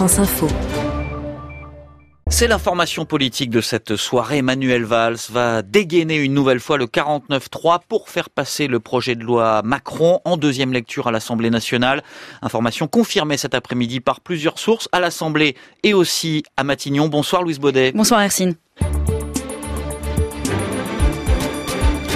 France Info. C'est l'information politique de cette soirée. Emmanuel Valls va dégainer une nouvelle fois le 49-3 pour faire passer le projet de loi Macron en deuxième lecture à l'Assemblée nationale. Information confirmée cet après-midi par plusieurs sources à l'Assemblée et aussi à Matignon. Bonsoir Louise Baudet. Bonsoir Hercine.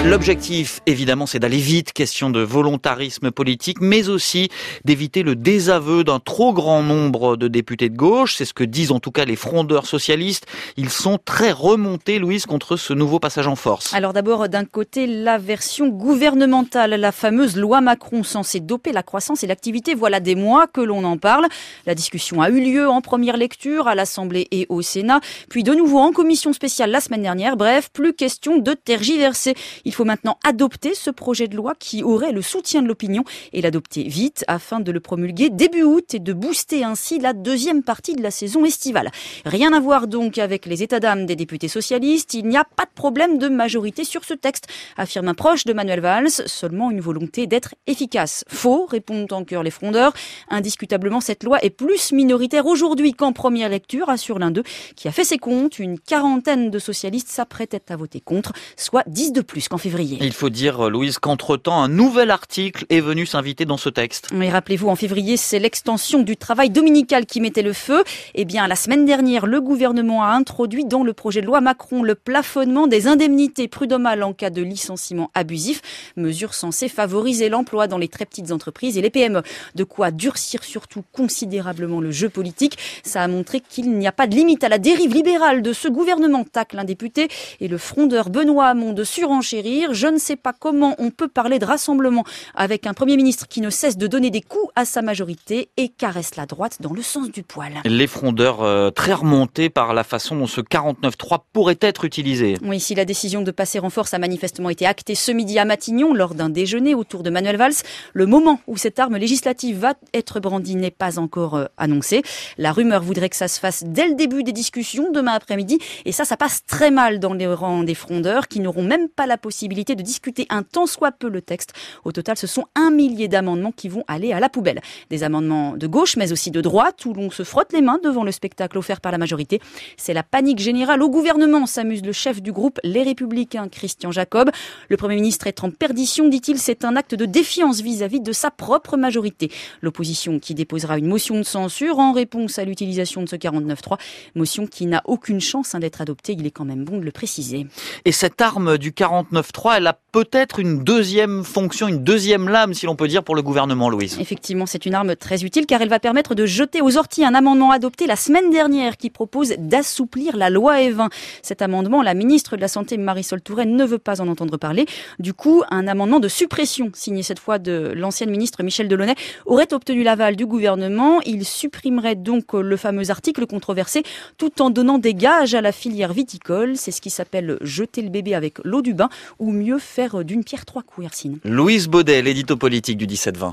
L'objectif, évidemment, c'est d'aller vite, question de volontarisme politique, mais aussi d'éviter le désaveu d'un trop grand nombre de députés de gauche. C'est ce que disent en tout cas les frondeurs socialistes. Ils sont très remontés, Louise, contre ce nouveau passage en force. Alors d'abord, d'un côté, la version gouvernementale, la fameuse loi Macron censée doper la croissance et l'activité. Voilà des mois que l'on en parle. La discussion a eu lieu en première lecture à l'Assemblée et au Sénat, puis de nouveau en commission spéciale la semaine dernière. Bref, plus question de tergiverser. Faut maintenant adopter ce projet de loi qui aurait le soutien de l'opinion et l'adopter vite afin de le promulguer début août et de booster ainsi la deuxième partie de la saison estivale. Rien à voir donc avec les états d'âme des députés socialistes. Il n'y a pas de problème de majorité sur ce texte, affirme un proche de Manuel Valls, seulement une volonté d'être efficace. Faux, répondent en cœur les frondeurs. Indiscutablement, cette loi est plus minoritaire aujourd'hui qu'en première lecture, assure l'un d'eux, qui a fait ses comptes. Une quarantaine de socialistes s'apprêtaient à voter contre, soit 10 de plus qu'en il faut dire, Louise, qu'entre-temps, un nouvel article est venu s'inviter dans ce texte. Mais rappelez-vous, en février, c'est l'extension du travail dominical qui mettait le feu. Eh bien, la semaine dernière, le gouvernement a introduit dans le projet de loi Macron le plafonnement des indemnités prud'homales en cas de licenciement abusif, mesure censée favoriser l'emploi dans les très petites entreprises et les PME. De quoi durcir surtout considérablement le jeu politique. Ça a montré qu'il n'y a pas de limite à la dérive libérale de ce gouvernement, tacle un député, et le frondeur Benoît Hamon de surenchérir je ne sais pas comment on peut parler de rassemblement avec un Premier ministre qui ne cesse de donner des coups à sa majorité et caresse la droite dans le sens du poil. Les frondeurs euh, très remontés par la façon dont ce 49-3 pourrait être utilisé. Oui, si la décision de passer en force a manifestement été actée ce midi à Matignon lors d'un déjeuner autour de Manuel Valls, le moment où cette arme législative va être brandie n'est pas encore euh, annoncé. La rumeur voudrait que ça se fasse dès le début des discussions demain après-midi et ça, ça passe très mal dans les rangs des frondeurs qui n'auront même pas la possibilité de discuter un tant soit peu le texte. Au total, ce sont un millier d'amendements qui vont aller à la poubelle. Des amendements de gauche, mais aussi de droite, où l'on se frotte les mains devant le spectacle offert par la majorité. C'est la panique générale au gouvernement, s'amuse le chef du groupe Les Républicains, Christian Jacob. Le Premier ministre est en perdition, dit-il, c'est un acte de défiance vis-à-vis de sa propre majorité. L'opposition qui déposera une motion de censure en réponse à l'utilisation de ce 49.3, motion qui n'a aucune chance hein, d'être adoptée, il est quand même bon de le préciser. Et cette arme du 49 elle a peut-être une deuxième fonction, une deuxième lame, si l'on peut dire, pour le gouvernement, Louise. Effectivement, c'est une arme très utile car elle va permettre de jeter aux orties un amendement adopté la semaine dernière qui propose d'assouplir la loi E20. Cet amendement, la ministre de la Santé, Marisol Touraine, ne veut pas en entendre parler. Du coup, un amendement de suppression, signé cette fois de l'ancienne ministre Michel Delaunay, aurait obtenu l'aval du gouvernement. Il supprimerait donc le fameux article controversé tout en donnant des gages à la filière viticole. C'est ce qui s'appelle jeter le bébé avec l'eau du bain ou mieux faire d'une pierre trois coups, Louise Baudet, l'édito politique du 17-20.